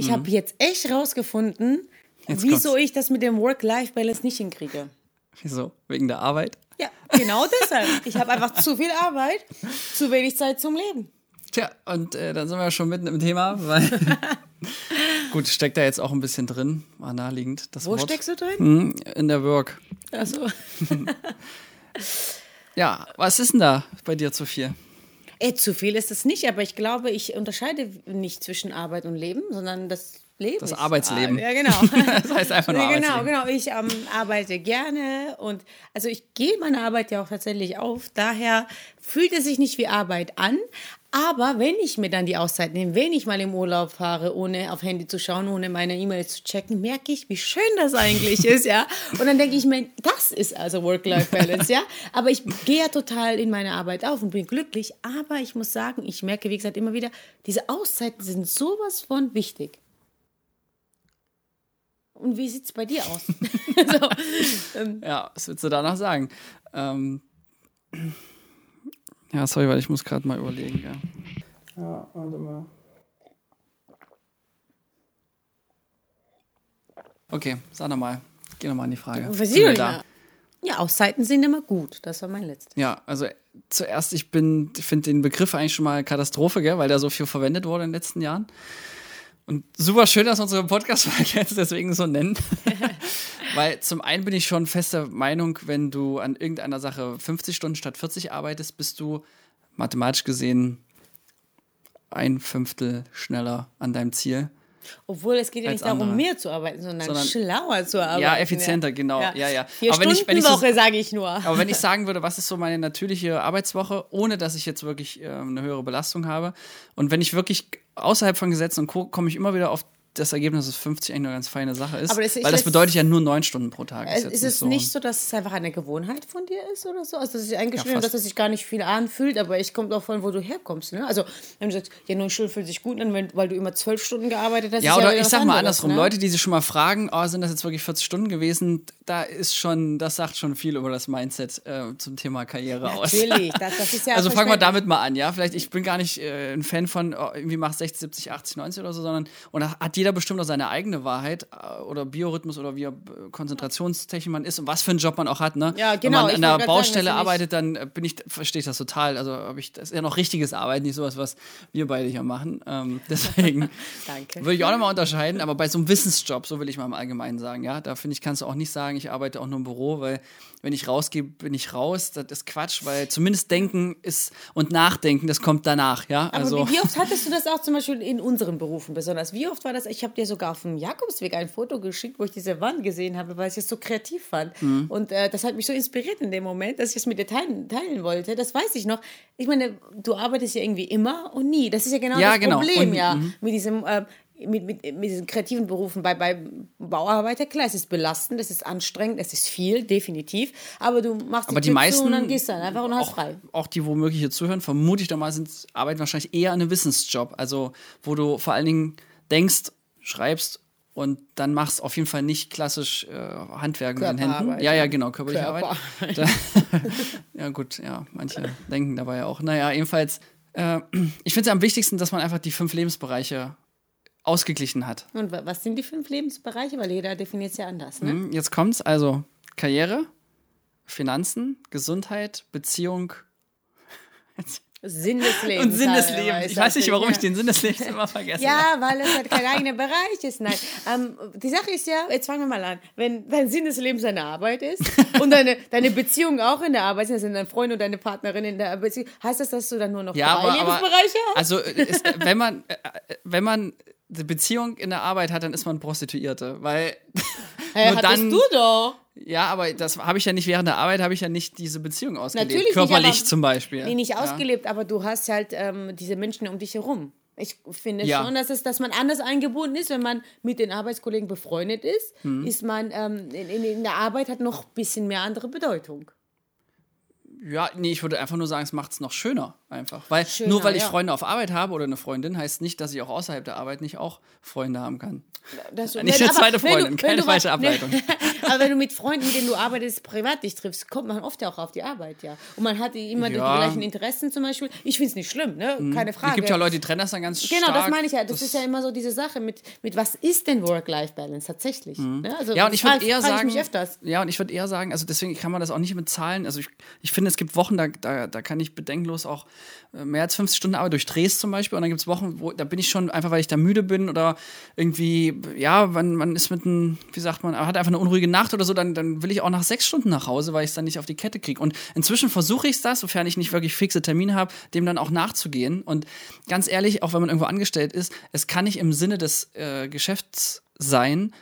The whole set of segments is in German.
ich habe jetzt echt rausgefunden, Jetzt wieso kommt's. ich das mit dem Work-Life-Balance nicht hinkriege. Wieso? Wegen der Arbeit? Ja, genau deshalb. Ich habe einfach zu viel Arbeit, zu wenig Zeit zum Leben. Tja, und äh, dann sind wir schon mitten im Thema, weil. Gut, steckt da jetzt auch ein bisschen drin, war naheliegend. Das Wo Wort. steckst du drin? Hm, In der Work. Also, Ja, was ist denn da bei dir zu viel? Äh, zu viel ist es nicht, aber ich glaube, ich unterscheide nicht zwischen Arbeit und Leben, sondern das Leben. Das ist- Arbeitsleben. Ja, genau. Das heißt einfach nur genau, genau. Ich ähm, arbeite gerne und also ich gehe meine Arbeit ja auch tatsächlich auf. Daher fühlt es sich nicht wie Arbeit an. Aber wenn ich mir dann die Auszeit nehme, wenn ich mal im Urlaub fahre, ohne auf Handy zu schauen, ohne meine E-Mails zu checken, merke ich, wie schön das eigentlich ist, ja. Und dann denke ich mir, das ist also Work-Life-Balance, ja. Aber ich gehe ja total in meine Arbeit auf und bin glücklich. Aber ich muss sagen, ich merke, wie gesagt, immer wieder, diese Auszeiten sind sowas von wichtig. Und wie sieht es bei dir aus? so, Ja, was willst du da noch sagen? Ähm, ja, sorry, weil ich muss gerade mal überlegen, ja. Ja, warte mal. Okay, sag nochmal. Geh nochmal in die Frage. was Sind ich wir da? Ja, Auszeiten sind immer gut. Das war mein letztes. Ja, also zuerst, ich bin, finde den Begriff eigentlich schon mal Katastrophe, gell, weil der so viel verwendet wurde in den letzten Jahren. Und super schön, dass unsere Podcast-Folge jetzt deswegen so nennen. weil zum einen bin ich schon fester Meinung, wenn du an irgendeiner Sache 50 Stunden statt 40 arbeitest, bist du mathematisch gesehen ein Fünftel schneller an deinem Ziel. Obwohl es geht ja nicht darum, andere. mehr zu arbeiten, sondern, Sondern- schlauer zu arbeiten. Ja, effizienter, genau. Ja, ja. Vier Aber wenn ich- wenn ich so- Woche, sage ich nur. Aber wenn ich sagen würde, was ist so meine natürliche Arbeitswoche, ohne dass ich jetzt wirklich äh, eine höhere Belastung habe und wenn ich wirklich außerhalb von Gesetzen und Co. komme ich immer wieder auf das Ergebnis, dass 50 eigentlich eine ganz feine Sache ist. Aber das- weil das bedeutet ja nur neun Stunden pro Tag. Jetzt Ist es so, nicht so, dass es einfach eine Gewohnheit von dir ist oder so? Also, dass ich eingeschrieben Ja, dass es sich gar nicht viel anfühlt, aber ich kommt auch von, wo du herkommst. Ne? Also, wenn du sagst, ja, neun Stunden fühlt sich gut an, weil du immer zwölf Stunden gearbeitet hast. Ja, ist oder wieder ich sag mal andersrum, ne? Leute, die sich schon mal fragen, oh, sind das jetzt wirklich 40 Stunden gewesen, da ist schon, das sagt schon viel über das Mindset äh, zum Thema Karriere aus. Natürlich, das, das ist ja also fangen wir damit mal an, ja. Vielleicht, ich bin gar nicht äh, ein Fan von, oh, irgendwie mach 60, 70, 80, 90 oder so, sondern und hat jeder bestimmt auch seine eigene Wahrheit äh, oder Biorhythmus oder wie äh, Konzentrationstechnik man ist und was für einen Job man auch hat, ne? Ja, Wenn genau, man ich an der sagen, Baustelle nicht- arbeitet, dann äh, bin ich, verstehe ich das total. Also habe ich, das ist ja noch richtiges Arbeiten, nicht sowas, was wir beide hier machen. Ähm, deswegen würde ich auch nochmal unterscheiden, aber bei so einem Wissensjob, so will ich mal im Allgemeinen sagen, ja, da finde ich, kannst du auch nicht sagen, ich arbeite auch nur im Büro, weil wenn ich rausgehe, bin ich raus. Das ist Quatsch, weil zumindest denken ist und nachdenken, das kommt danach, ja. Aber Also wie oft hattest du das auch zum Beispiel in unseren Berufen besonders? Wie oft war das? Ich habe dir sogar auf dem Jakobsweg ein Foto geschickt, wo ich diese Wand gesehen habe, weil ich es so kreativ fand. Mhm. Und äh, das hat mich so inspiriert in dem Moment, dass ich es mit dir teilen, teilen wollte. Das weiß ich noch. Ich meine, du arbeitest ja irgendwie immer und nie. Das ist ja genau Ja, das genau. Problem, Und- ja, mhm. mit diesem. Äh, mit, mit, mit diesen kreativen Berufen bei, bei Bauarbeiter, klar, es ist belastend, es ist anstrengend, es ist viel, definitiv. Aber du machst aber die meisten, und dann gehst dann einfach und hast auch, frei. auch die womöglich hier zuhören, vermute ich doch mal, sind, arbeiten wahrscheinlich eher an einem Wissensjob. Also, wo du vor allen Dingen denkst, schreibst und dann machst auf jeden Fall nicht klassisch äh, Handwerk mit den Händen. Ja, ja, genau, körperliche Arbeit. Ja, gut, ja, manche denken dabei auch. Naja, jedenfalls, äh, ich finde es am wichtigsten, dass man einfach die fünf Lebensbereiche ausgeglichen hat. Und wa- was sind die fünf Lebensbereiche? Weil jeder definiert es ja anders. Ne? Hm, Jetzt kommt's also Karriere, Finanzen, Gesundheit, Beziehung Sinn des Lebens. und Sinn des Lebens. Ich weiß nicht, warum ja. ich den Sinn des Lebens immer vergesse. Ja, weil es halt kein eigener Bereich ist. Nein. Ähm, die Sache ist ja, jetzt fangen wir mal an. Wenn dein Sinn des Lebens deine Arbeit ist und deine, deine Beziehung auch in der Arbeit sind, also dein Freund und deine Partnerin in der Beziehung, heißt das, dass du dann nur noch Ja, drei aber, Lebensbereiche hast? also ist, wenn man äh, wenn man eine Beziehung in der Arbeit hat, dann ist man Prostituierte, weil Hey, nur dann du doch. Ja, aber das habe ich ja nicht während der Arbeit habe ich ja nicht diese Beziehung ausgelebt, Natürlich nicht, körperlich aber- zum Beispiel. Nee, nicht ja. ausgelebt, aber du hast halt ähm, diese Menschen um dich herum. Ich finde Ja. schon, dass, es, dass man anders eingebunden ist, wenn man mit den Arbeitskollegen befreundet ist, Hm. ist man ähm, in, in, in der Arbeit hat noch ein bisschen mehr andere Bedeutung. Ja, nee, ich würde einfach nur sagen, es macht es noch schöner einfach. Weil Schöner, nur weil ich ja. Freunde auf Arbeit habe oder eine Freundin, heißt nicht, dass ich auch außerhalb der Arbeit nicht auch Freunde haben kann. Das, Nicht eine aber zweite wenn Freundin, keine wenn falsche Ableitung. aber wenn du mit Freunden, mit denen du arbeitest, privat dich triffst, kommt man oft ja auch auf die Arbeit, ja. Und man hat immer die Ja. gleichen Interessen zum Beispiel. Ich finde es nicht schlimm, ne? Keine Frage. Es gibt ja Leute, die trennen das dann ganz Genau, stark. das meine ich ja. Das, ist ja immer so diese Sache mit, mit was ist denn Work-Life-Balance tatsächlich? Ne? Also, Mhm. Ja, und ich würde eher sagen, ja, und ich würde eher sagen, also deswegen kann man das auch nicht mit Zahlen, also ich, ich finde, es gibt Wochen, da, da, da kann ich bedenkenlos auch äh, mehr als 50 Stunden arbeiten, durch Drehs zum Beispiel, und dann gibt es Wochen, wo, da bin ich schon, einfach weil ich da müde bin oder irgendwie, ja, man, man ist mit einem, wie sagt man, hat einfach eine unruhige Nacht oder so, dann, dann will ich auch nach sechs Stunden nach Hause, weil ich es dann nicht auf die Kette kriege. Und inzwischen versuche ich es das, sofern ich nicht wirklich fixe Termine habe, dem dann auch nachzugehen. Und ganz ehrlich, auch wenn man irgendwo angestellt ist, es kann nicht im Sinne des äh, Geschäfts sein,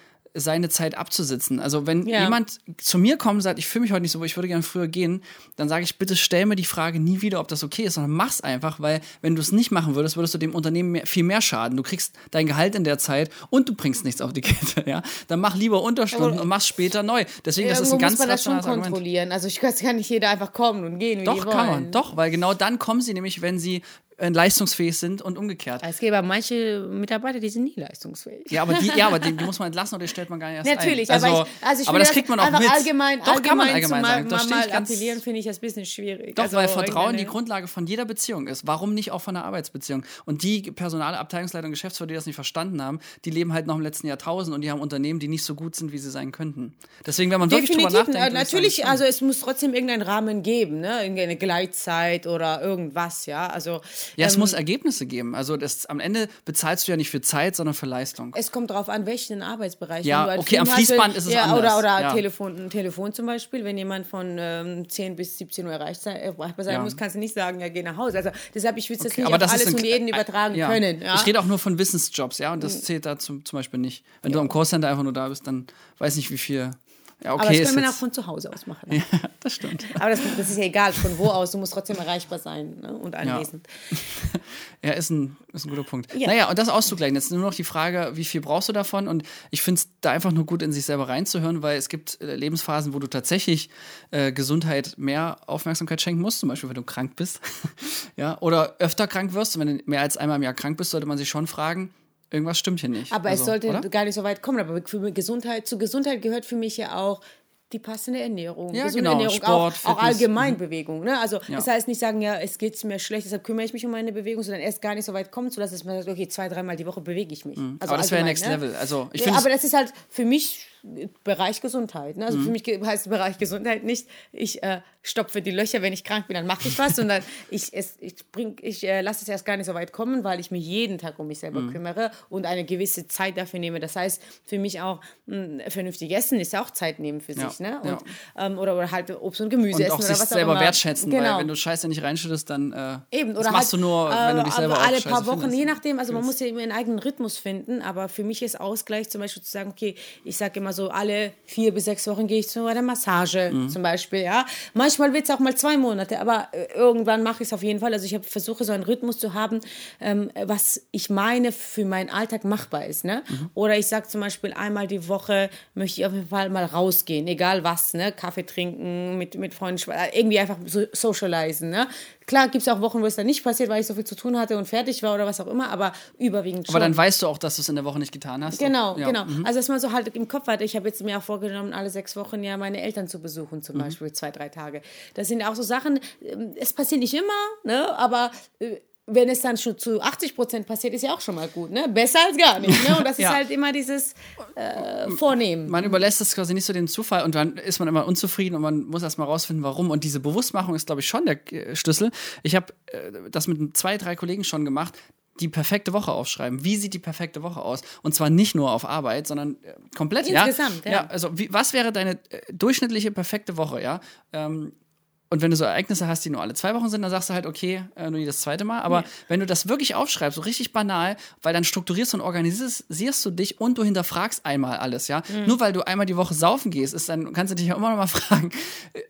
seine Zeit abzusitzen. Also wenn Ja. jemand zu mir kommt und sagt, ich fühle mich heute nicht so, wohl, ich würde gerne früher gehen, dann sage ich, bitte stell mir die Frage nie wieder, ob das okay ist, sondern mach's einfach, weil wenn du es nicht machen würdest, würdest du dem Unternehmen mehr, viel mehr schaden. Du kriegst dein Gehalt in der Zeit und du bringst nichts auf die Kette. Ja? Dann mach lieber Unterstunden und mach's später neu. Deswegen, das ist ein ganz muss man das schon rationales Argument. kontrollieren. Also ich kann nicht jeder einfach kommen und gehen, wie Doch, wollen. kann man. Doch, weil genau dann kommen sie nämlich, wenn sie leistungsfähig sind und umgekehrt. Es gibt aber manche Mitarbeiter, die sind nie leistungsfähig. Ja, aber die, ja, aber die, die muss man entlassen oder die stellt man gar nicht erst Natürlich, ein. aber ich, also ich aber das kriegt man auch mit. allgemein, Doch, kann man allgemein allgemein sagen. Da mal, appellieren, finde ich das ein bisschen schwierig. Doch, Also weil Vertrauen die irgendeine- Grundlage von jeder Beziehung ist. Warum nicht auch von einer Arbeitsbeziehung? Und die Personale, Abteilungsleiter und Geschäftsführer, die das nicht verstanden haben, die leben halt noch im letzten Jahrtausend und die haben Unternehmen, die nicht so gut sind, wie sie sein könnten. Deswegen, wenn man wirklich drüber nachdenkt. äh, natürlich, also es muss trotzdem irgendeinen Rahmen geben, ne? Irgendeine Gleitzeit oder irgendwas, ja. Also ja, es ähm, muss Ergebnisse geben. Also das, am Ende bezahlst du ja nicht für Zeit, sondern für Leistung. Es kommt darauf an, welchen Arbeitsbereich. Ja, okay, am Film hast, Fließband ist es ja, anders, Oder, oder ja. Telefon, ein Telefon zum Beispiel, wenn jemand von ähm, 10 bis 17 Uhr erreicht sein, erreichbar sein Ja. muss, kannst du nicht sagen, ja, geh nach Hause. Also deshalb, ich will Okay, nicht auf alles ein- und jeden äh, übertragen ja. können. Ich rede auch nur von Wissensjobs, ja, und das zählt da zum, zum Beispiel nicht. Wenn du am Callcenter einfach nur da bist, dann weiß nicht, wie viel. Ja, okay, Aber das können wir auch von zu Hause aus machen. ja, das stimmt. Aber das, das ist ja egal, von wo aus, du musst trotzdem erreichbar sein ne? und anwesend. Ja, ist ein, ist ein guter Punkt. Ja. Naja, und das auszugleichen. Jetzt nur noch die Frage, wie viel brauchst du davon? Und ich finde es da einfach nur gut, in sich selber reinzuhören, weil es gibt äh, Lebensphasen, wo du tatsächlich äh, Gesundheit mehr Aufmerksamkeit schenken musst, zum Beispiel, wenn du krank bist. ja, oder öfter krank wirst. Und wenn du mehr als einmal im Jahr krank bist, sollte man sich schon fragen, irgendwas stimmt hier nicht. Aber Also, es sollte oder? gar nicht so weit kommen. Aber für Gesundheit, zu Gesundheit gehört für mich ja auch die passende Ernährung. Ja, Gesunde genau. Ernährung, Sport, auch, auch Fitness. Mhm. allgemein Bewegung. Ne? Also Ja. das heißt nicht sagen, ja, es geht mir schlecht, deshalb kümmere ich mich um meine Bewegung, sondern erst gar nicht so weit kommen zu lassen, dass man sagt, okay, zwei, dreimal die Woche bewege ich mich. Also Mhm. aber das wäre allgemein, Next ne? Level. Also ich Ja, aber das ist halt für mich Bereich Gesundheit. Ne? Mhm. Also für mich heißt Bereich Gesundheit nicht, ich äh, stopfe die Löcher, wenn ich krank bin, dann mache ich was, sondern ich, es, ich, bring, ich äh, lasse es erst gar nicht so weit kommen, weil ich mich jeden Tag um mich selber Mhm. kümmere und eine gewisse Zeit dafür nehme. Das heißt, für mich auch mh, vernünftig essen ist ja auch Zeit nehmen für Ja, sich. Ne? ja. Und, ähm, oder, oder halt Obst und Gemüse und essen auch oder sich was auch selber immer. wertschätzen, genau. weil wenn du Scheiße nicht reinschüttest, dann äh, Eben, das oder machst halt, du nur, wenn du dich äh, selber auch alle paar Wochen, findest. je nachdem, also man muss ja immer einen eigenen Rhythmus finden, aber für mich ist Ausgleich zum Beispiel zu sagen, okay, ich sage immer so, alle vier bis sechs Wochen gehe ich zu einer Massage Mhm. zum Beispiel, ja. Manchmal wird es auch mal zwei Monate, aber äh, irgendwann mache ich es auf jeden Fall. Also ich hab, versuche so einen Rhythmus zu haben, ähm, was ich meine für meinen Alltag machbar ist, ne? Mhm. Oder ich sage zum Beispiel einmal die Woche möchte ich auf jeden Fall mal rausgehen, egal was, ne? Kaffee trinken, mit, mit Freunden, äh, irgendwie einfach so socialisen, ne? Klar gibt es auch Wochen, wo es dann nicht passiert, weil ich so viel zu tun hatte und fertig war oder was auch immer, aber überwiegend schon. Aber dann weißt du auch, dass du es in der Woche nicht getan hast. Genau, ja. genau. Also dass man so halt im Kopf hat, ich habe jetzt mir auch vorgenommen, alle sechs Wochen ja meine Eltern zu besuchen, Mhm. zum Beispiel zwei, drei Tage. Das sind auch so Sachen, ähm, es passiert nicht immer, ne? aber äh, wenn es dann schon zu 80 Prozent passiert, ist ja auch schon mal gut. Ne? Besser als gar nicht. Ne? Und das Ja. ist halt immer dieses äh, Vornehmen. Man überlässt es quasi nicht so dem Zufall und dann ist man immer unzufrieden und man muss erstmal rausfinden, warum. Und diese Bewusstmachung ist, glaube ich, schon der äh, Schlüssel. Ich habe äh, das mit zwei, drei Kollegen schon gemacht. Die perfekte Woche aufschreiben. Wie sieht die perfekte Woche aus? Und zwar nicht nur auf Arbeit, sondern äh, komplett. Insgesamt, ja. ja. ja. also wie, was wäre deine äh, durchschnittliche perfekte Woche? Ja. Ähm, und wenn du so Ereignisse hast, die nur alle zwei Wochen sind, dann sagst du halt, okay, äh, nur jedes zweite Mal. Aber wenn du das wirklich aufschreibst, so richtig banal, weil dann strukturierst und organisierst du dich und du hinterfragst einmal alles, ja. Nur weil du einmal die Woche saufen gehst, ist dann, kannst du dich ja immer noch mal fragen,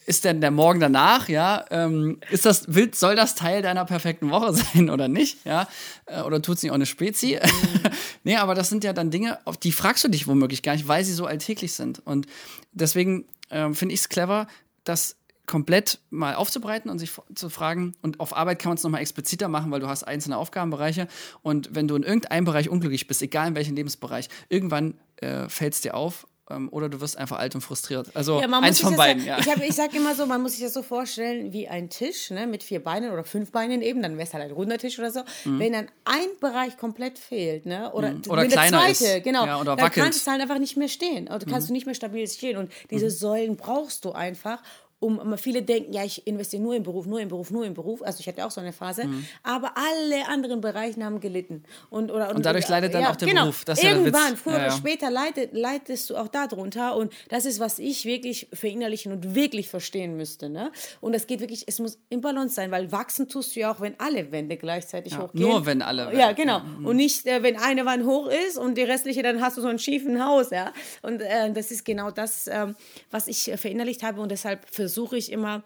ist denn der Morgen danach, ja, ähm, ist das, will, soll das Teil deiner perfekten Woche sein oder nicht, ja? Äh, Oder tut es nicht auch eine Spezi? nee, aber das sind ja dann Dinge, auf die fragst du dich womöglich gar nicht, weil sie so alltäglich sind. Und deswegen ähm, finde ich es clever, dass komplett mal aufzubreiten und sich zu fragen, und auf Arbeit kann man es nochmal expliziter machen, weil du hast einzelne Aufgabenbereiche und wenn du in irgendeinem Bereich unglücklich bist, egal in welchem Lebensbereich, irgendwann äh, fällt es dir auf ähm, oder du wirst einfach alt und frustriert. Also Ja, eins von beiden. Ja, Ja. ich, hab, ich sag immer so, man muss sich das so vorstellen wie ein Tisch ne, mit vier Beinen oder fünf Beinen eben, dann wäre es halt ein runder Tisch oder so. Wenn dann ein Bereich komplett fehlt, ne, oder, Mhm. Oder wenn der kleiner zweite, ist. genau, Ja, oder dann wackelt. kannst du halt einfach nicht mehr stehen. Oder kannst du nicht mehr stabil stehen. Und diese Säulen brauchst du einfach. Um, viele denken, ja, ich investiere nur im Beruf, nur im Beruf, nur im Beruf. Also ich hatte auch so eine Phase. Aber alle anderen Bereiche haben gelitten. Und, oder, Und dadurch leidet dann auch der genau. Beruf. Das ja. Irgendwann, früher Ja, oder ja. später leidet, leidest du auch darunter. Und das ist, was ich wirklich verinnerlichen und wirklich verstehen müsste. Ne? Und das geht wirklich, es muss im Balance sein, weil wachsen tust du ja auch, wenn alle Wände gleichzeitig hochgehen. nur wenn alle Ja, Wände- genau. Und nicht, äh, wenn eine Wand hoch ist und die restliche, dann hast du so ein schiefen Haus. Ja? Und äh, das ist genau das, ähm, was ich äh, verinnerlicht habe. Und deshalb versuche ich immer,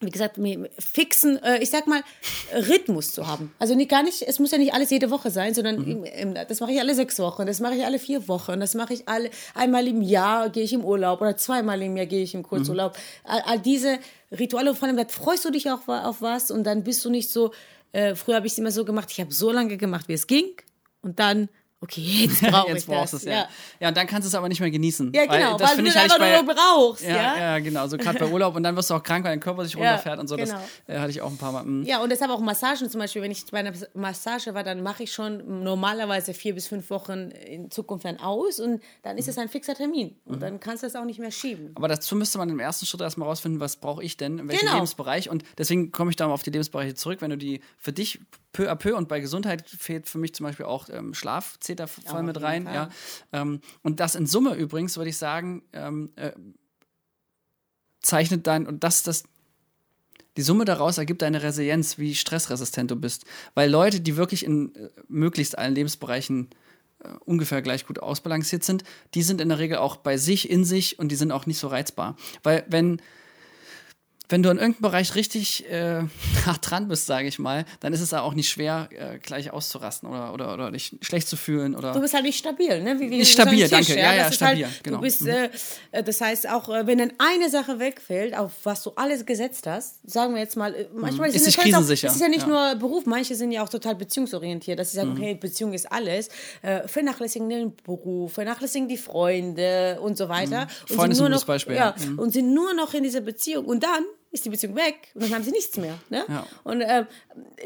wie gesagt, mir fixen, äh, ich sag mal, Rhythmus zu haben. Also nicht, gar nicht, es muss ja nicht alles jede Woche sein, sondern im, im, das mache ich alle sechs Wochen, das mache ich alle vier Wochen, das mache ich alle, einmal im Jahr gehe ich im Urlaub oder zweimal im Jahr gehe ich im Kurzurlaub. All, all diese Rituale, und vor allem, da freust du dich auch auf was und dann bist du nicht so, äh, früher habe ich es immer so gemacht, ich habe so lange gemacht, wie es ging und dann, okay, jetzt brauche ich Jetzt brauchst du das. es, ja. ja. und dann kannst du es aber nicht mehr genießen. Ja, genau, das weil, finde du ich das einfach bei, nur brauchst. ja, Ja, ja, genau. So gerade bei Urlaub und dann wirst du auch krank, weil dein Körper sich Ja, runterfährt und so. genau. Das äh, hatte ich auch ein paar Mal. Mm. Ja, und deshalb auch Massagen zum Beispiel. Wenn ich bei einer Massage war, dann mache ich schon normalerweise vier bis fünf Wochen in Zukunft dann aus und dann ist es ein fixer Termin. Und Mhm. dann kannst du es auch nicht mehr schieben. Aber dazu müsste man im ersten Schritt erstmal rausfinden, was brauche ich denn, in welchem Genau. Lebensbereich. Und deswegen komme ich da mal auf die Lebensbereiche zurück. Wenn du die für dich peu à peu und bei Gesundheit fehlt für mich zum Beispiel auch ähm, Schlaf, zählt da voll auf mit rein. Fall. Ja. Ähm, und das in Summe übrigens, würde ich sagen, ähm, äh, zeichnet dann, und das, das, die Summe daraus ergibt deine Resilienz, wie stressresistent du bist. Weil Leute, die wirklich in äh, möglichst allen Lebensbereichen äh, ungefähr gleich gut ausbalanciert sind, die sind in der Regel auch bei sich, in sich und die sind auch nicht so reizbar. Weil wenn, wenn du in irgendeinem Bereich richtig äh, hart dran bist, sage ich mal, dann ist es auch nicht schwer, äh, gleich auszurasten oder, oder, oder dich schlecht zu fühlen. Oder Du bist halt nicht stabil, ne? Wie, wie stabil, Tisch, danke. Ja, ja, Das ist stabil, Halt, genau. Du bist, äh, äh, das heißt auch, äh, wenn dann eine Sache wegfällt, auf was du alles gesetzt hast, sagen wir jetzt mal, äh, manchmal Mhm. Ist es jetzt auch, Es ist ja nicht ja. Mhm. nur Beruf, manche sind ja auch total beziehungsorientiert, dass sie sagen, okay, Beziehung ist alles, vernachlässigen den Beruf, vernachlässigen die Freunde und so weiter. Mhm. Freunde sind nur noch, Beispiel, Ja, ja. Mhm. und sind nur noch in dieser Beziehung. Und dann ist die Beziehung weg und dann haben sie nichts mehr. Ne? Ja. Und ähm,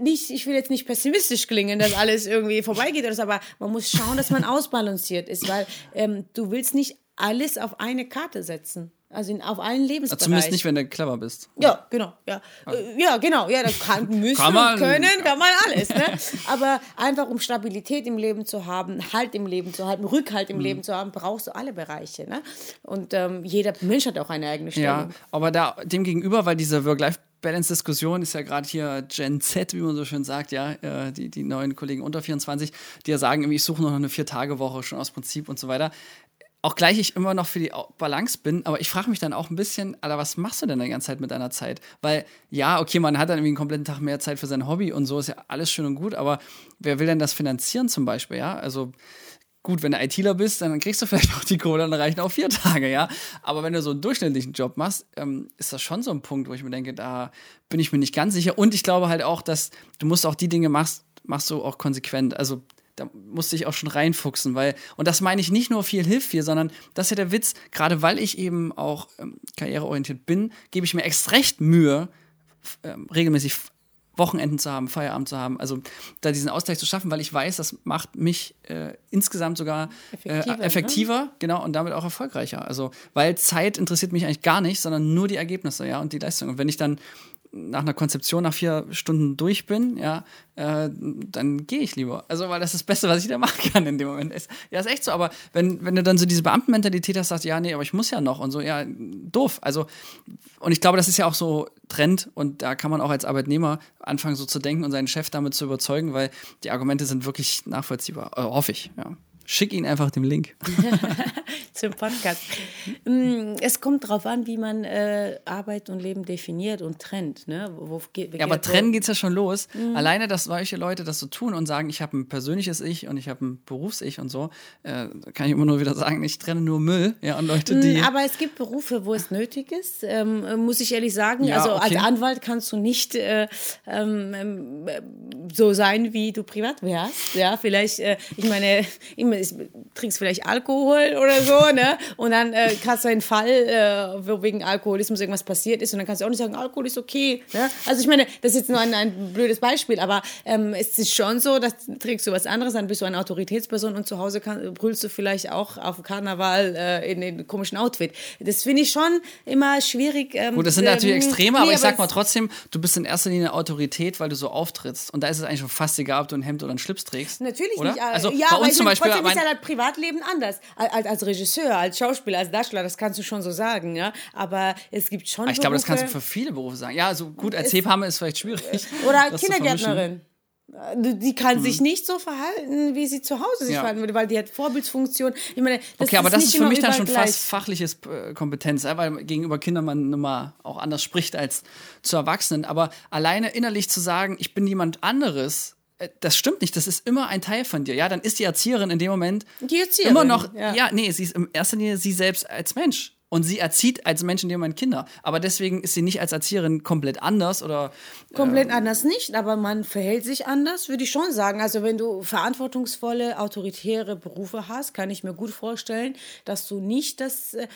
nicht, ich will jetzt nicht pessimistisch klingen, dass alles irgendwie vorbeigeht oder so, aber man muss schauen, dass man ausbalanciert ist, weil ähm, du willst nicht alles auf eine Karte setzen. Also in, auf allen Lebensbereichen. zumindest nicht, wenn du clever bist. Ja, genau, ja. Äh, Ja, genau, ja, das kann, müssen, Kann man, können, ja. kann man alles, ne? Aber einfach um Stabilität im Leben zu haben, Halt im Leben zu haben, Rückhalt Mhm. im Leben zu haben, brauchst du alle Bereiche, ne? Und ähm, jeder Mensch hat auch eine eigene Stellung. Ja, aber da dem gegenüber, weil diese Work-Life-Balance-Diskussion ist ja gerade hier Gen Z, wie man so schön sagt, ja, äh, die, die neuen Kollegen unter 24, die ja sagen, ich suche noch eine Vier-Tage-Woche schon aus Prinzip und so weiter. Auch gleich ich immer noch für die Balance bin, aber ich frage mich dann auch ein bisschen, Alter, was machst du denn die ganze Zeit mit deiner Zeit? Weil, ja, okay, man hat dann irgendwie einen kompletten Tag mehr Zeit für sein Hobby und so ist ja alles schön und gut, aber wer will denn das finanzieren zum Beispiel, ja? Also, gut, wenn du ITler bist, dann kriegst du vielleicht auch die Kohle, dann reichen auch vier Tage, ja. Aber wenn du so einen durchschnittlichen Job machst, ähm, ist das schon so ein Punkt, wo ich mir denke, da bin ich mir nicht ganz sicher. Und ich glaube halt auch, dass du musst auch die Dinge machst, machst du auch konsequent. Also da musste ich auch schon reinfuchsen, weil, und das meine ich nicht nur viel hilft viel, sondern das ist ja der Witz, gerade weil ich eben auch ähm, karriereorientiert bin, gebe ich mir extra recht Mühe, ähm, regelmäßig Wochenenden zu haben, Feierabend zu haben, also da diesen Ausgleich zu schaffen, weil ich weiß, das macht mich äh, insgesamt sogar Effektiver, äh, effektiver genau, und damit auch erfolgreicher. Also, weil Zeit interessiert mich eigentlich gar nicht, sondern nur die Ergebnisse, ja, und die Leistung. Und wenn ich dann nach einer Konzeption nach vier Stunden durch bin, ja, äh, dann gehe ich lieber. Also, weil das ist das Beste, was ich da machen kann in dem Moment. Ist, ja, ist echt so, aber wenn, wenn du dann so diese Beamtenmentalität hast, sagst, ja, nee, aber ich muss ja noch und so, ja, doof. Also, und ich glaube, das ist ja auch so Trend und da kann man auch als Arbeitnehmer anfangen, so zu denken und seinen Chef damit zu überzeugen, weil die Argumente sind wirklich nachvollziehbar, äh, hoffe ich, ja. Schick ihn einfach den Link. Zum Podcast. Mm, es kommt darauf an, wie man äh, Arbeit und Leben definiert und trennt. Ne? Wo, ja, aber trennen geht es ja schon los. Mhm. Alleine, dass solche Leute das so tun und sagen, ich habe ein persönliches Ich und ich habe ein Berufs-Ich und so, äh, kann ich immer nur wieder sagen, ich trenne nur Müll. Ja, und Leute, die. Mm, aber es gibt Berufe, wo es nötig ist, ähm, muss ich ehrlich sagen. Ja, also okay. als Anwalt kannst du nicht äh, ähm, ähm, so sein, wie du privat wärst. Ja, vielleicht, äh, ich meine, immer, trinkst vielleicht Alkohol oder so, ne? Und dann äh, kannst du einen Fall, äh, wo wegen Alkoholismus irgendwas passiert ist, und dann kannst du auch nicht sagen, Alkohol ist okay. Ne? Also ich meine, das ist jetzt nur ein, ein blödes Beispiel, aber ähm, es ist schon so, dass trägst du was anderes, dann bist du eine Autoritätsperson und zu Hause kann, brüllst du vielleicht auch auf Karneval äh, in den komischen Outfit. Das finde ich schon immer schwierig. Ähm, Gut, das sind natürlich ähm, Extreme, nee, aber ich sag mal trotzdem, du bist in erster Linie Autorität, weil du so auftrittst. Und da ist es eigentlich schon fast egal, ob du ein Hemd oder einen Schlips trägst. Natürlich oder? nicht. Äh, also ja, bei uns zum Beispiel. Mein, ist ja das Privatleben anders. Als, als Regisseur, als Schauspieler, als Darsteller, das kannst du schon so sagen. Ja? Aber es gibt schon. Ich glaube, das kannst du für viele Berufe sagen. Ja, so gut, als Hebamme ist vielleicht schwierig. Oder Kindergärtnerin. Die kann mhm. sich nicht so verhalten, wie sie zu Hause sich ja. verhalten würde, weil die hat Vorbildfunktion. Ich meine, das okay, aber das ist für mich dann schon gleich. fast fachliches äh, Kompetenz, weil gegenüber Kindern man immer auch anders spricht als zu Erwachsenen. Aber alleine innerlich zu sagen, ich bin jemand anderes, das stimmt nicht, das ist immer ein Teil von dir. Ja, dann ist die Erzieherin in dem Moment immer noch, ja. ja, nee, sie ist in erster Linie sie selbst als Mensch. Und sie erzieht als Mensch in dem Moment Kinder. Aber deswegen ist sie nicht als Erzieherin komplett anders oder. Komplett äh, anders nicht, aber man verhält sich anders, würde ich schon sagen. Also, wenn du verantwortungsvolle, autoritäre Berufe hast, kann ich mir gut vorstellen, dass du nicht das, äh,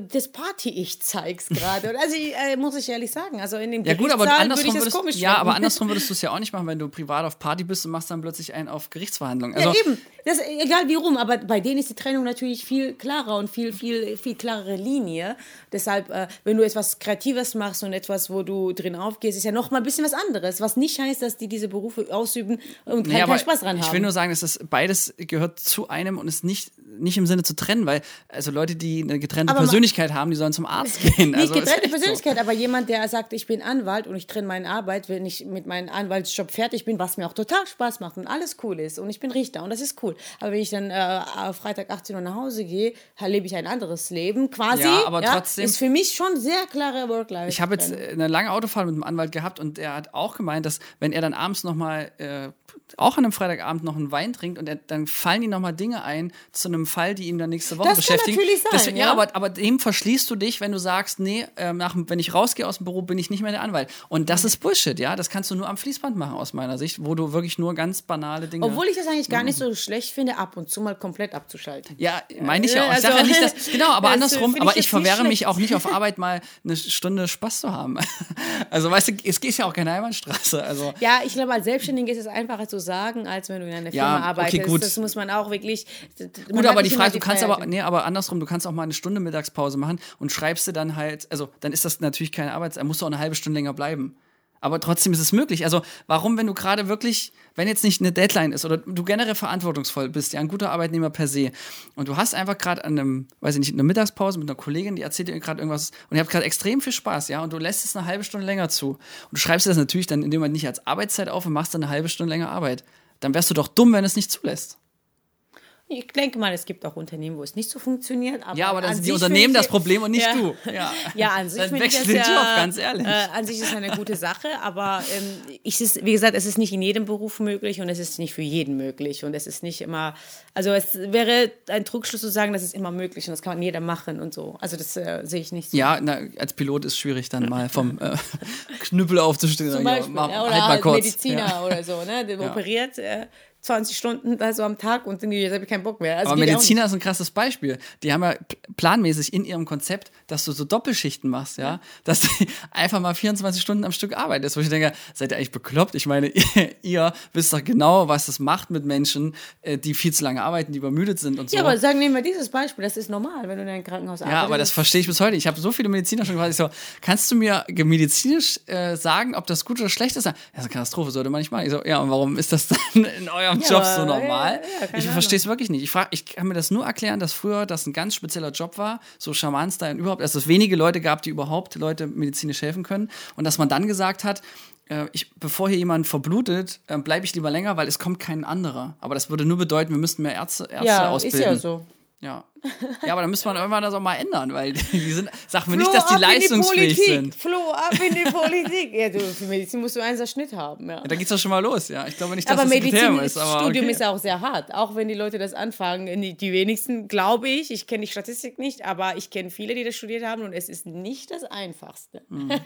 das Party-Ich zeigst gerade. also, äh, muss ich ehrlich sagen. Also, in dem Ja, gut, aber andersrum würdest, komisch ja, aber andersrum würdest du es ja auch nicht machen, wenn du privat auf Party bist und machst dann plötzlich einen auf Gerichtsverhandlungen. Also, ja, eben. Das, egal wie rum, aber bei denen ist die Trennung natürlich viel klarer und viel, viel, viel klarere Linie. Deshalb, äh, wenn du etwas Kreatives machst und etwas, wo du drin aufgehst, ist ja noch mal ein bisschen was anderes. Was nicht heißt, dass die diese Berufe ausüben und keinen, ja, keinen Spaß dran haben. Ich will nur sagen, dass das beides gehört zu einem und ist nicht, nicht im Sinne zu trennen, weil also Leute, die eine getrennte aber Persönlichkeit haben, die sollen zum Arzt gehen. Nicht also, getrennte Persönlichkeit, so. aber jemand, der sagt, ich bin Anwalt und ich trenne meine Arbeit, wenn ich mit meinem Anwaltsjob fertig bin, was mir auch total Spaß macht und alles cool ist und ich bin Richter und das ist cool. Aber wenn ich dann äh, Freitag 18 Uhr nach Hause gehe, lebe ich ein anderes Leben quasi. Ja, aber ja, trotzdem. Ist für mich schon sehr klare Work-Life. Ich habe jetzt eine lange Autofahrt mit einem Anwalt gehabt und der hat auch gemeint, dass wenn er dann abends nochmal, äh, auch an einem Freitagabend noch einen Wein trinkt und er, dann fallen ihm nochmal Dinge ein zu einem Fall, die ihn dann nächste Woche das beschäftigen. Kann natürlich sein, Deswegen, ja, ja aber, aber dem verschließt du dich, wenn du sagst, nee, äh, nach, wenn ich rausgehe aus dem Büro, bin ich nicht mehr der Anwalt. Und das mhm. ist Bullshit, ja. Das kannst du nur am Fließband machen, aus meiner Sicht, wo du wirklich nur ganz banale Dinge. Obwohl ich das eigentlich gar nicht so schlecht finde, ab und zu mal komplett abzuschalten. Ja, meine ich ja auch. Ich also, sage ja nicht, dass, genau, aber andersrum, aber ich verwehre mich auch nicht auf Arbeit mal eine Stunde Spaß zu haben. Also weißt du, es geht ja auch keine Einbahnstraße. Also. Ja, ich glaube, als Selbstständiger ist es einfacher zu sagen, als wenn du in einer Firma ja, arbeitest. Okay, gut. Das muss man auch wirklich. Gut, aber die Frage, du kannst aber, nee, aber andersrum, du kannst auch mal eine Stunde Mittagspause machen und schreibst du dann halt, also dann ist das natürlich keine Arbeit, dann musst du auch eine halbe Stunde länger bleiben. Aber trotzdem ist es möglich. Also, warum, wenn du gerade wirklich, wenn jetzt nicht eine Deadline ist oder du generell verantwortungsvoll bist, ja, ein guter Arbeitnehmer per se, und du hast einfach gerade an einem, weiß ich nicht, einer Mittagspause mit einer Kollegin, die erzählt dir gerade irgendwas und ihr habt gerade extrem viel Spaß, ja, und du lässt es eine halbe Stunde länger zu. Und du schreibst das natürlich dann in dem Moment nicht als Arbeitszeit auf und machst dann eine halbe Stunde länger Arbeit. Dann wärst du doch dumm, wenn es nicht zulässt. Ich denke mal, es gibt auch Unternehmen, wo es nicht so funktioniert. Aber ja, aber dann sind die Unternehmen das Problem und nicht ja, du. Ja, ja an sich dann wechselt den Job, ganz ehrlich. Äh, an sich ist es eine gute Sache, aber ähm, ich ist, wie gesagt, es ist nicht in jedem Beruf möglich und es ist nicht für jeden möglich und es ist nicht immer, also es wäre ein Trugschluss zu sagen, das ist immer möglich und das kann jeder machen und so. Also das äh, sehe ich nicht so. Ja, na, als Pilot ist es schwierig dann mal vom äh, Knüppel aufzustehen. Zum Beispiel, ja, mal, oder halt mal kurz. Mediziner oder so, ne, der operiert äh, 20 Stunden also am Tag und jetzt habe ich keinen Bock mehr. Also Aber Mediziner ist ein krasses Beispiel. Die haben ja planmäßig in ihrem Konzept, dass du so Doppelschichten machst, ja, dass du einfach mal 24 Stunden am Stück arbeitest. Wo ich denke, seid ihr eigentlich bekloppt? Ich meine, ihr, ihr wisst doch genau, was das macht mit Menschen, äh, die viel zu lange arbeiten, die übermüdet sind und so. Ja, aber sagen wir mal dieses Beispiel, das ist normal, wenn du in einem Krankenhaus arbeitest. Ja, aber das verstehe ich bis heute. Ich habe so viele Mediziner schon gefragt, ich so, kannst du mir medizinisch äh, sagen, ob das gut oder schlecht ist? Das ist eine Katastrophe, sollte man nicht machen. Ich so, ja, und warum ist das dann in eurem eurem Ja, Job so normal? ja, ja, ich verstehe es wirklich nicht. Ich, frag, ich kann mir das nur erklären, dass früher das ein ganz spezieller Job war, so Schaman-Style und überhaupt, dass es wenige Leute gab, die überhaupt Leute medizinisch helfen können. Und dass man dann gesagt hat, äh, ich, bevor hier jemand verblutet, äh, bleibe ich lieber länger, weil es kommt kein anderer. Aber das würde nur bedeuten, wir müssten mehr Ärzte, Ärzte Ja, ausbilden. ist ja so. Ja. Ja, aber dann müsste man irgendwann das auch mal ändern, weil die sind, sag mir nicht, dass die leistungsfähig Politik. sind. Flo, ab in die Politik. Ja, du, für Medizin musst du einen Schnitt haben, ja. Da geht's doch schon mal los, ja. Ich glaube nicht, dass Aber das Kriterium ist. Aber okay. ist auch sehr hart. Auch wenn die Leute das anfangen. Die, die wenigsten, glaube ich, ich kenne die Statistik nicht, aber ich kenne viele, die das studiert haben und es ist nicht das Einfachste.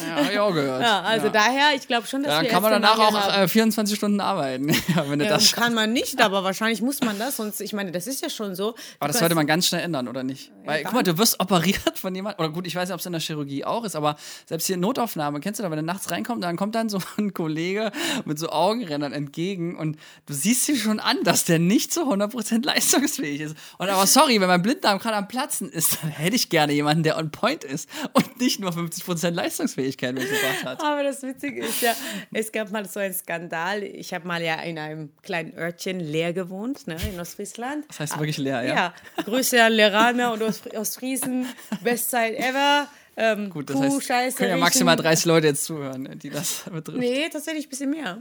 Ja, hab ich auch gehört. Ja, also ja. daher, ich glaube schon, dass Da wir kann man danach auch äh, 24 Stunden arbeiten, ja, wenn du Ja, das kann man nicht, aber wahrscheinlich muss man das, sonst, ich meine, das ist ja schon so. Aber das sollte man ganz schnell ändern, oder nicht? Weil, guck mal, du wirst operiert von jemandem, oder gut, ich weiß nicht, ob es in der Chirurgie auch ist, aber selbst hier in Notaufnahme, kennst du da, wenn du nachts reinkommst, dann kommt dann so ein Kollege mit so Augenrändern entgegen und du siehst ihm schon an, dass der nicht zu 100% leistungsfähig ist. Und aber sorry, wenn mein Blinddarm gerade am Platzen ist, dann hätte ich gerne jemanden, der on point ist und nicht nur 50% Leistungsfähigkeit mitgebracht hat. Aber das Witzige ist ja, es gab mal so einen Skandal. Ich habe mal ja in einem kleinen Örtchen leer gewohnt, ne, in Ostfriesland. Das heißt wirklich leer, ja? Ja, Grüße an Leraner und Ostfri- Ostfriesen, Bestzeit ever. Ähm, Gut, das Kuh, heißt, Scheiße, können ja maximal 30 Leute jetzt zuhören, die das betrifft. Nee, tatsächlich ein bisschen mehr.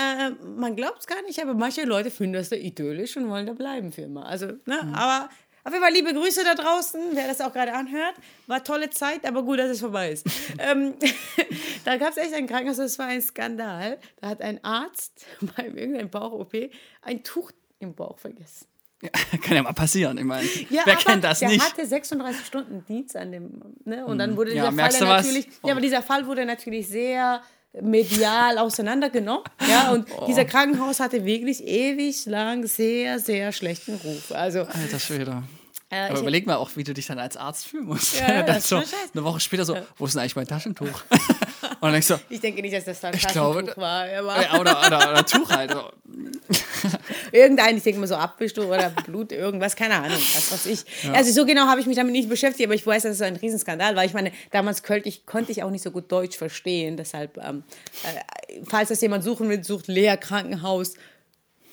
Äh, man glaubt es gar nicht, aber manche Leute finden das da idyllisch und wollen da bleiben für immer. Also, ne, Mhm. aber auf jeden Fall liebe Grüße da draußen, wer das auch gerade anhört. War tolle Zeit, aber gut, dass es vorbei ist. ähm, da gab es echt ein Krankenhaus, das war ein Skandal. Da hat ein Arzt beim irgendeinem Bauch-OP ein Tuch im Bauch vergessen. Ja, kann ja mal passieren, ich meine. Ja, wer kennt das der nicht? hatte 36 Stunden Dienst an dem, ne? Und dann wurde Ja, dieser Fall natürlich, Oh. ja, aber dieser Fall wurde natürlich sehr medial auseinandergenommen, ja, und Oh. dieser Krankenhaus hatte wirklich ewig lang sehr, sehr schlechten Ruf. Also, Alter Schwede. Äh, Aber überleg mal auch, wie du dich dann als Arzt fühlen musst. Ja, ja, dann das ist so, eine Woche später so, wo ist denn eigentlich mein Taschentuch? Und dann denkst du, ich denke nicht, dass das dann Ich glaube, Taschentuch war, ja, oder, oder, oder Tuch halt. So. irgendein, ich denke mal so Abwischtuch oder Blut, irgendwas, keine Ahnung, was weiß ich. Also so genau habe ich mich damit nicht beschäftigt, aber ich weiß, dass es ein Riesenskandal war. Ich meine, damals konnte ich, konnte ich auch nicht so gut Deutsch verstehen, deshalb, ähm, äh, falls das jemand suchen will, sucht Lehrkrankenhaus,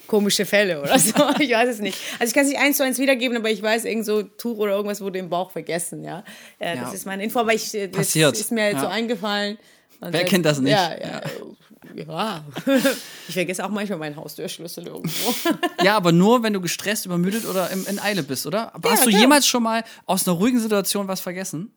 komische Fälle oder so, ich weiß es nicht. Also ich kann es nicht eins zu eins wiedergeben, aber ich weiß, irgend so Tuch oder irgendwas wurde im Bauch vergessen, ja. Äh, Das Ja. ist meine Info, aber ich, äh, das Passiert. ist mir jetzt so Ja. eingefallen. Und Wer kennt das nicht? Ja, ja. ja. ich vergesse auch manchmal meinen Haustürschlüssel irgendwo. Ja, aber nur, wenn du gestresst, übermüdet oder im, in Eile bist, oder? Aber hast du klar. jemals schon mal aus einer ruhigen Situation was vergessen?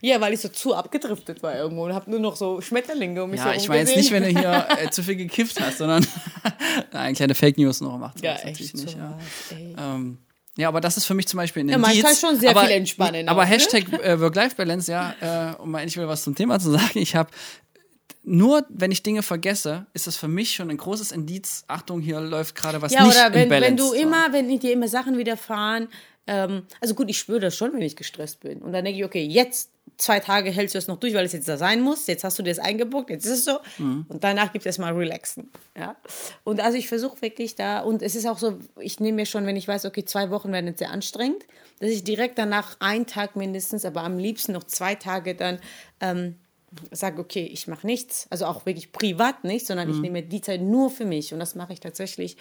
Ja, weil ich so zu abgedriftet war irgendwo und habe nur noch so Schmetterlinge um mich Ja, ich meine jetzt nicht, wenn du hier äh, zu viel gekifft hast, sondern Nein, kleine Fake News noch macht. Ja, echt nicht. Ja. sowas, ey. Ähm, ja, aber das ist für mich zum Beispiel ein Ja, man kann schon sehr aber, viel entspannen Aber auch, ne? Hashtag äh, Work-Life-Balance, ja, äh, um mal endlich wieder was zum Thema zu sagen. Ich habe nur, wenn ich Dinge vergesse, ist das für mich schon ein großes Indiz. Achtung, hier läuft gerade was Ja, nicht oder im wenn, Balance. wenn du So. immer, wenn dir immer Sachen widerfahren, ähm, also gut, ich spüre das schon, wenn ich gestresst bin. Und dann denke ich, okay, jetzt zwei Tage hältst du das noch durch, weil es jetzt da sein muss. Jetzt hast du dir das eingebuckt, jetzt ist es so. Mhm. Und danach gibt es mal relaxen. Ja? Und also ich versuche wirklich da, und es ist auch so, ich nehme mir schon, wenn ich weiß, okay, zwei Wochen werden jetzt sehr anstrengend, dass ich direkt danach einen Tag mindestens, aber am liebsten noch zwei Tage dann ähm, sage, okay, ich mache nichts, also auch wirklich privat nicht, sondern Mhm. ich nehme die Zeit nur für mich und das mache ich tatsächlich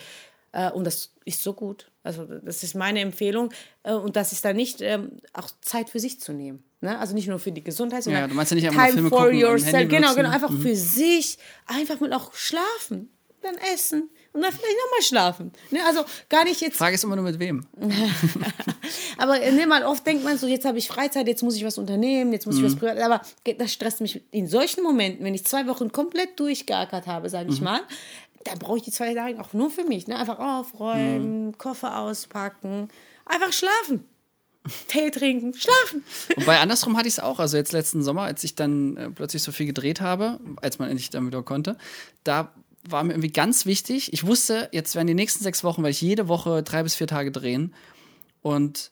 und das ist so gut. Also das ist meine Empfehlung äh, und das ist dann nicht ähm, auch Zeit für sich zu nehmen. Ne? Also nicht nur für die Gesundheit, sondern du meinst ja nicht einfach Time Filme for gucken yourself. Genau, genau, einfach für sich, einfach mal auch schlafen, dann essen und dann vielleicht nochmal schlafen. Ne? Also gar nicht jetzt Frage ist immer nur mit wem. aber äh, ne, mal oft denkt man so, jetzt habe ich Freizeit, jetzt muss ich was unternehmen, jetzt muss ich was privat. Aber das stresst mich in solchen Momenten, wenn ich zwei Wochen komplett durchgeackert habe, sage ich mal, dann brauche ich die zwei Tage auch nur für mich. Ne? Einfach aufräumen, Koffer auspacken, einfach schlafen. Tee trinken, schlafen. Wobei andersrum hatte ich es auch. Also jetzt letzten Sommer, als ich dann äh, plötzlich so viel gedreht habe, als man endlich dann wieder konnte, da war mir irgendwie ganz wichtig. Ich wusste, jetzt werden die nächsten sechs Wochen, weil ich jede Woche drei bis vier Tage drehen. Und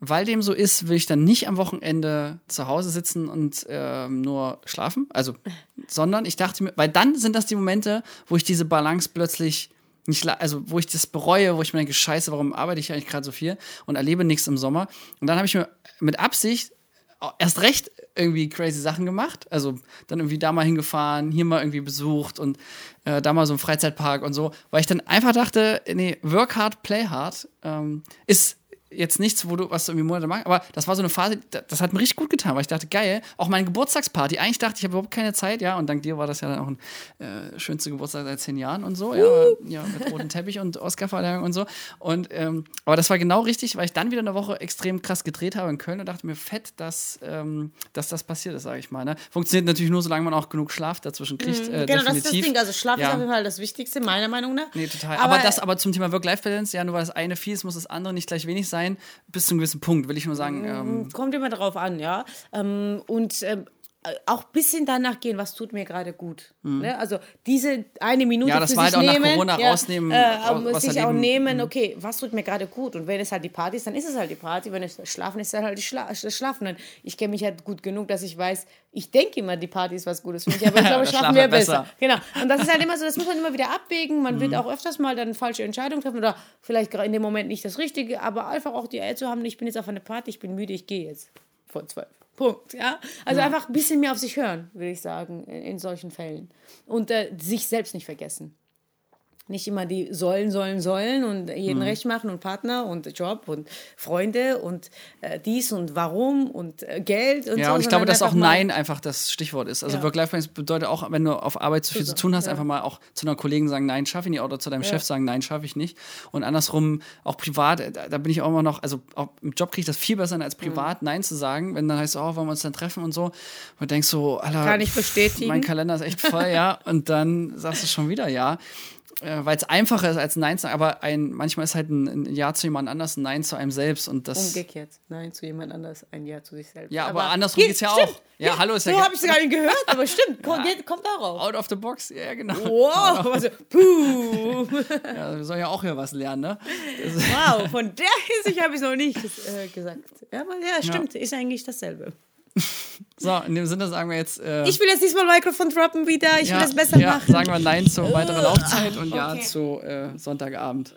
weil dem so ist, will ich dann nicht am Wochenende zu Hause sitzen und ähm, nur schlafen. Also, sondern ich dachte mir, weil dann sind das die Momente, wo ich diese Balance plötzlich nicht, also wo ich das bereue, wo ich mir denke, scheiße, warum arbeite ich eigentlich gerade so viel und erlebe nichts im Sommer. Und dann habe ich mir mit Absicht erst recht irgendwie crazy Sachen gemacht. Also dann irgendwie da mal hingefahren, hier mal irgendwie besucht und äh, da mal so ein Freizeitpark und so, weil ich dann einfach dachte, nee, work hard, play hard ähm, ist jetzt nichts, wo du was du irgendwie Monate machst, aber das war so eine Phase, das hat mir richtig gut getan, weil ich dachte, geil, auch meine Geburtstagsparty, eigentlich dachte ich, ich habe überhaupt keine Zeit, ja, und dank dir war das ja dann auch ein äh, schönster Geburtstag seit zehn Jahren und so, ja, ja mit rotem Teppich und Oscar-Verleihung und so. Und ähm, aber das war genau richtig, weil ich dann wieder eine Woche extrem krass gedreht habe in Köln und dachte mir, fett, dass, ähm, dass das passiert ist, sage ich mal. Ne? Funktioniert natürlich nur, solange man auch genug Schlaf dazwischen kriegt. Mhm, äh, genau, definitiv. das ist das Ding. Also Schlaf ja. ist auf jeden Fall das Wichtigste, meiner Meinung nach. Nee, total. Aber, aber das aber zum Thema Work-Life-Balance, ja, nur weil das eine viel ist, muss das andere nicht gleich wenig sein. Bis zum gewissen Punkt, will ich nur sagen. Ähm Kommt immer darauf an, ja. Ähm, und ähm, auch ein bisschen danach gehen, was tut mir gerade gut. Mhm. Ne? Also diese eine Minute ja, das für war sich halt auch nehmen, nach Corona ja, rausnehmen, äh, was sich auch nehmen, mhm. okay, was tut mir gerade gut? Und wenn es halt die Party ist, dann ist es halt die Party. Wenn es Schlafen ist, dann halt die Schla das Schlafen. Und ich kenne mich halt gut genug, dass ich weiß, ich denke immer, die Party ist was Gutes für mich, aber ich glaube, Schlafen wäre besser. besser. Genau. Und das ist halt immer so, das muss man immer wieder abwägen. Man mhm. wird auch öfters mal dann falsche Entscheidungen treffen oder vielleicht in dem Moment nicht das Richtige, aber einfach auch die Eier zu haben, ich bin jetzt auf einer Party, ich bin müde, ich gehe jetzt vor zwölf. Punkt. Ja? Also ja. einfach ein bisschen mehr auf sich hören, würde ich sagen, in, in solchen Fällen. Und äh, sich selbst nicht vergessen nicht immer die sollen, sollen, sollen und jeden mhm. recht machen und Partner und Job und Freunde und äh, dies und warum und äh, Geld und ja, so. Ja, und ich glaube, dass auch Nein einfach das Stichwort ist. Also ja. Work-Life-Balance bedeutet auch, wenn du auf Arbeit zu viel zu tun hast, ja. einfach mal auch zu einer Kollegen sagen, nein, schaffe ich nicht oder zu deinem. Chef sagen, nein, schaffe ich nicht. Und andersrum, auch privat, da, da, bin ich auch immer noch, also im Job kriege ich das viel besser als privat, mhm. Nein zu sagen, wenn dann heißt, oh, wollen wir uns dann treffen und so. Und denkst so, Alter, Kann ich bestätigen. mein Kalender ist echt voll, ja. Und dann sagst du schon wieder ja äh, weil es einfacher ist als Nein zu sagen, aber ein, manchmal ist halt ein, ein, Ja zu jemand anders ein Nein zu einem selbst und das. Umgekehrt, Nein zu jemand anders, ein Ja zu sich selbst. Ja, aber, aber andersrum geht es ja auch. Ja, ja, hallo ist ja. So habe ich es gar nicht gehört, aber stimmt, kommt, ja. kommt darauf. Out of the box, ja, genau. Wow, also, puh. ja, wir sollen ja auch hier was lernen, ne? wow, von der Hinsicht habe ich es noch nicht äh, gesagt. Ja, aber ja, stimmt, ist eigentlich dasselbe. So, in dem Sinne sagen wir jetzt. Äh, ich will jetzt diesmal Mikrofon droppen wieder. Ich ja, will das besser ja, machen. Sagen wir Nein zur weiteren Laufzeit und okay. Ja zu äh, Sonntagabend.